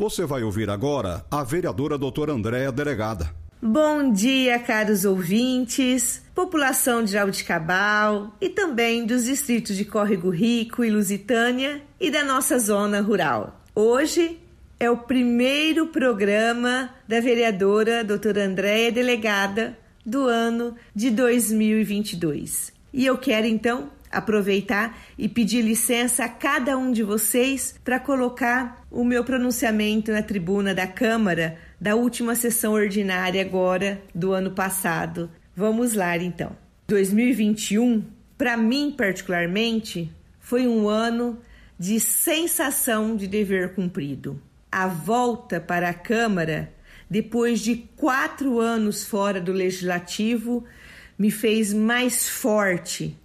Você vai ouvir agora a vereadora doutora Andréa Delegada. Bom dia, caros ouvintes, população de Jabuticabal e também dos distritos de Córrego Rico e Lusitânia e da nossa zona rural. Hoje é o primeiro programa da vereadora doutora Andréa Delegada do ano de 2022. E eu quero então aproveitar e pedir licença a cada um de vocês para colocar o meu pronunciamento na tribuna da Câmara da última sessão ordinária agora do ano passado. Vamos lá então. 2021, para mim particularmente, foi um ano de sensação de dever cumprido. A volta para a Câmara, depois de quatro anos fora do Legislativo, me fez mais forte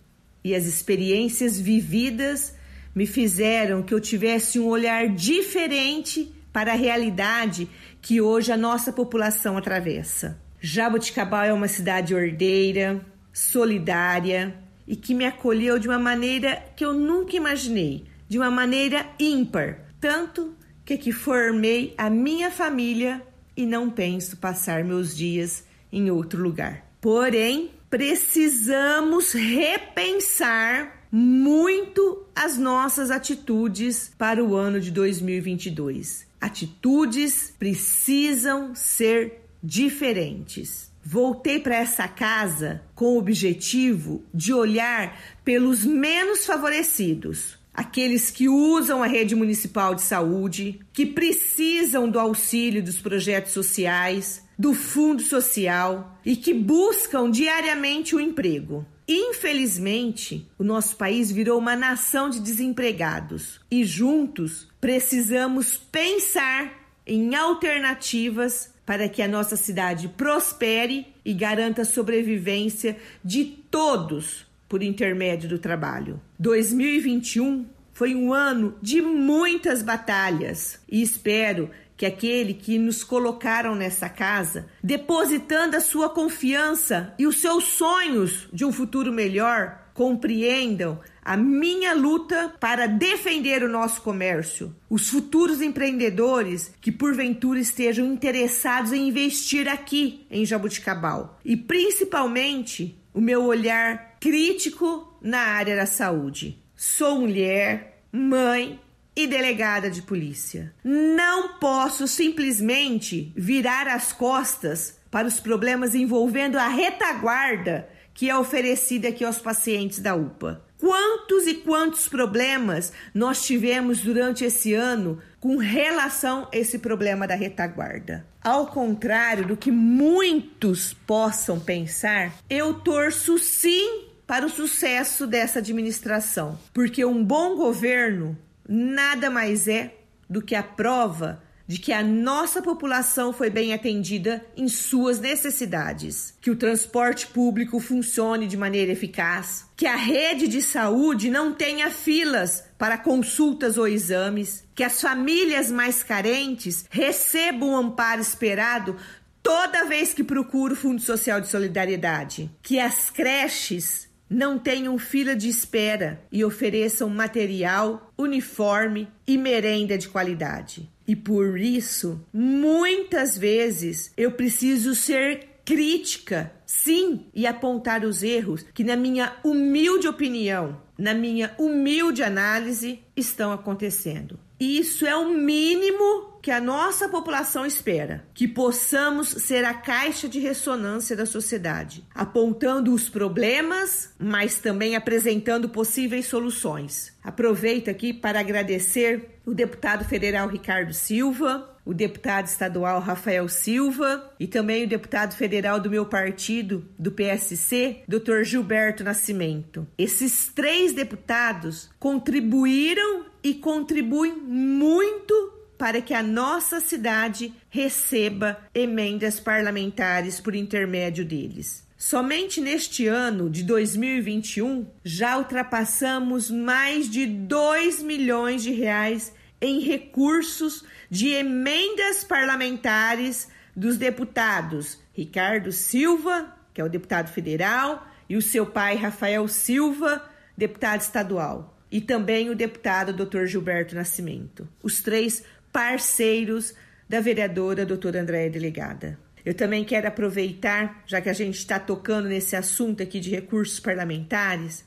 e as experiências vividas me fizeram que eu tivesse um olhar diferente para a realidade que hoje a nossa população atravessa. Jaboticabal é uma cidade ordeira, solidária e que me acolheu de uma maneira que eu nunca imaginei, de uma maneira ímpar, tanto que que formei a minha família e não penso passar meus dias em outro lugar. Porém, precisamos repensar muito as nossas atitudes para o ano de 2022. Atitudes precisam ser diferentes. Voltei para essa casa com o objetivo de olhar pelos menos favorecidos, aqueles que usam a rede municipal de saúde, que precisam do auxílio dos projetos sociais, do fundo social e que buscam diariamente o um emprego. Infelizmente, o nosso país virou uma nação de desempregados e juntos precisamos pensar em alternativas para que a nossa cidade prospere e garanta a sobrevivência de todos por intermédio do trabalho. 2021 foi um ano de muitas batalhas e espero que aquele que nos colocaram nessa casa, depositando a sua confiança e os seus sonhos de um futuro melhor, compreendam a minha luta para defender o nosso comércio. Os futuros empreendedores que porventura estejam interessados em investir aqui em Jabuticabal e principalmente o meu olhar crítico na área da saúde. Sou mulher, mãe e delegada de polícia. Não posso simplesmente virar as costas para os problemas envolvendo a retaguarda que é oferecida aqui aos pacientes da UPA. Quantos e quantos problemas nós tivemos durante esse ano com relação a esse problema da retaguarda? Ao contrário do que muitos possam pensar, eu torço sim para o sucesso dessa administração, porque um bom governo nada mais é do que a prova de que a nossa população foi bem atendida em suas necessidades, que o transporte público funcione de maneira eficaz, que a rede de saúde não tenha filas para consultas ou exames, que as famílias mais carentes recebam o amparo esperado toda vez que procuram o Fundo Social de Solidariedade, que as creches não tenham fila de espera e ofereçam material, uniforme e merenda de qualidade. E por isso, muitas vezes eu preciso ser crítica, sim, e apontar os erros que, na minha humilde opinião, na minha humilde análise, estão acontecendo. E isso é o mínimo que a nossa população espera, que possamos ser a caixa de ressonância da sociedade, apontando os problemas, mas também apresentando possíveis soluções. Aproveito aqui para agradecer o deputado federal Ricardo Silva, o deputado estadual Rafael Silva e também o deputado federal do meu partido, do PSC, Dr. Gilberto Nascimento. Esses três deputados contribuíram e contribuem muito para que a nossa cidade receba emendas parlamentares por intermédio deles. Somente neste ano de 2021 já ultrapassamos mais de 2 milhões de reais em recursos de emendas parlamentares dos deputados Ricardo Silva, que é o deputado federal, e o seu pai Rafael Silva, deputado estadual, e também o deputado Dr. Gilberto Nascimento. Os três parceiros da vereadora doutora Andréia Delegada. Eu também quero aproveitar, já que a gente está tocando nesse assunto aqui de recursos parlamentares,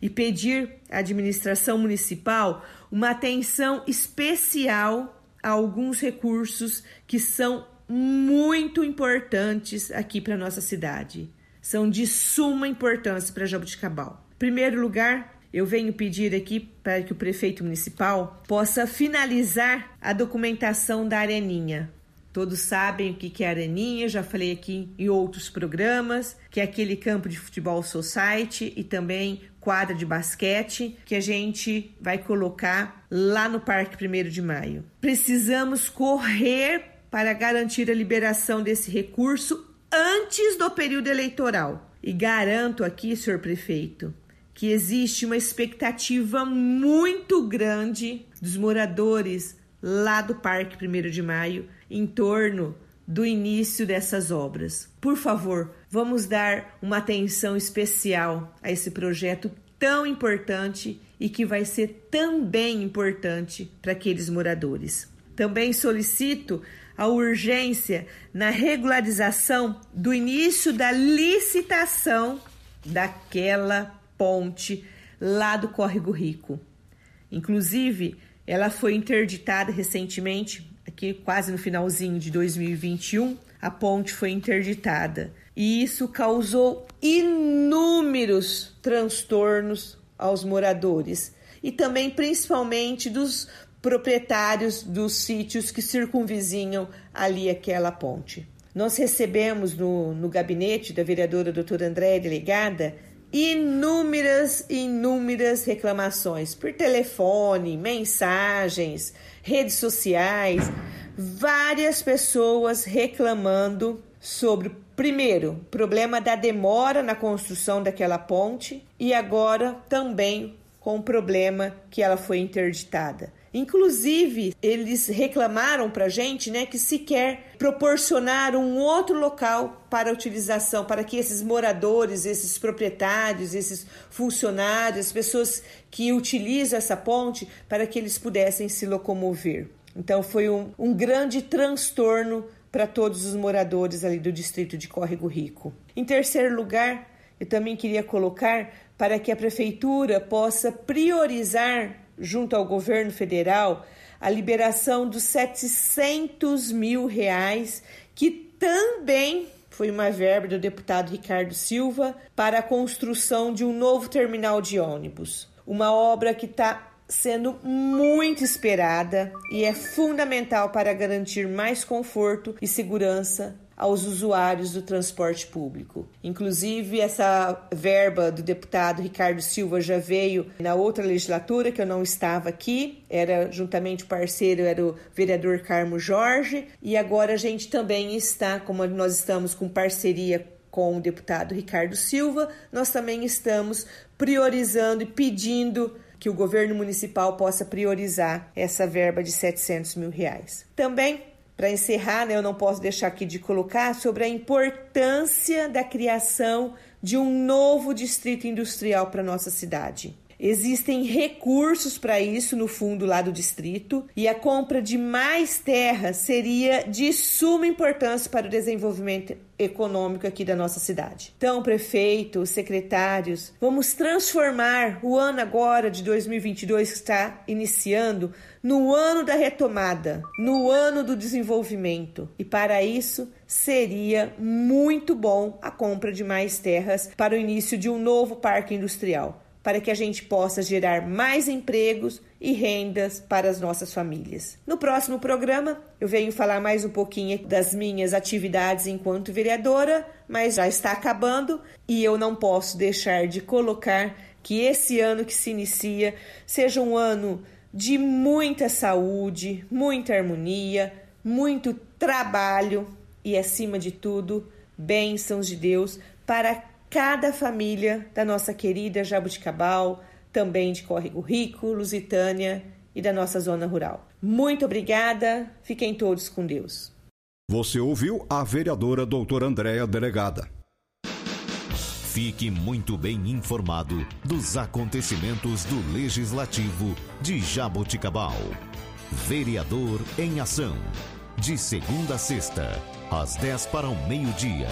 e pedir à administração municipal uma atenção especial a alguns recursos que são muito importantes aqui para nossa cidade. São de suma importância para Jabuticabal. Em primeiro lugar, eu venho pedir aqui para que o prefeito municipal possa finalizar a documentação da Areninha. Todos sabem o que é Areninha, já falei aqui em outros programas, que é aquele campo de futebol society e também quadra de basquete que a gente vai colocar lá no Parque 1 de Maio. Precisamos correr para garantir a liberação desse recurso antes do período eleitoral. E garanto aqui, senhor prefeito, que existe uma expectativa muito grande dos moradores lá do Parque 1 de Maio em torno do início dessas obras. Por favor, vamos dar uma atenção especial a esse projeto tão importante e que vai ser também importante para aqueles moradores. Também solicito a urgência na regularização do início da licitação daquela ponte lá do Córrego Rico. Inclusive, ela foi interditada recentemente, aqui quase no finalzinho de 2021, a ponte foi interditada. E isso causou inúmeros transtornos aos moradores e também principalmente dos proprietários dos sítios que circunvizinham ali aquela ponte. Nós recebemos no, no gabinete da vereadora doutora Andréa Delegada inúmeras, inúmeras reclamações por telefone, mensagens, redes sociais, várias pessoas reclamando sobre, primeiro, problema da demora na construção daquela ponte e agora também com o problema que ela foi interditada. Inclusive, eles reclamaram para a gente né, que sequer proporcionar um outro local para utilização, para que esses moradores, esses proprietários, esses funcionários, as pessoas que utilizam essa ponte, para que eles pudessem se locomover. Então, foi um, um grande transtorno para todos os moradores ali do distrito de Córrego Rico. Em terceiro lugar, eu também queria colocar para que a prefeitura possa priorizar junto ao governo federal a liberação dos 700 mil reais, que também foi uma verba do deputado Ricardo Silva para a construção de um novo terminal de ônibus. Uma obra que está sendo muito esperada e é fundamental para garantir mais conforto e segurança aos usuários do transporte público. Inclusive, essa verba do deputado Ricardo Silva já veio na outra legislatura, que eu não estava aqui, era juntamente o parceiro, era o vereador Carmo Jorge, e agora a gente também está, como nós estamos com parceria com o deputado Ricardo Silva, nós também estamos priorizando e pedindo que o governo municipal possa priorizar essa verba de 700 mil reais. Também para encerrar, né, eu não posso deixar aqui de colocar sobre a importância da criação de um novo distrito industrial para nossa cidade. Existem recursos para isso no fundo lá do distrito e a compra de mais terras seria de suma importância para o desenvolvimento econômico aqui da nossa cidade. Então, prefeito, secretários, vamos transformar o ano agora de 2022 que está iniciando no ano da retomada, no ano do desenvolvimento. E para isso seria muito bom a compra de mais terras para o início de um novo parque industrial para que a gente possa gerar mais empregos e rendas para as nossas famílias. No próximo programa, eu venho falar mais um pouquinho das minhas atividades enquanto vereadora, mas já está acabando e eu não posso deixar de colocar que esse ano que se inicia seja um ano de muita saúde, muita harmonia, muito trabalho e, acima de tudo, bênçãos de Deus para cada família da nossa querida Jabuticabal, também de Córrego Rico, Lusitânia e da nossa zona rural. Muito obrigada, fiquem todos com Deus. Você ouviu a vereadora doutora Andréa Delegada. Fique muito bem informado dos acontecimentos do Legislativo de Jaboticabal. Vereador em Ação. De segunda a sexta, às 10 para o meio-dia.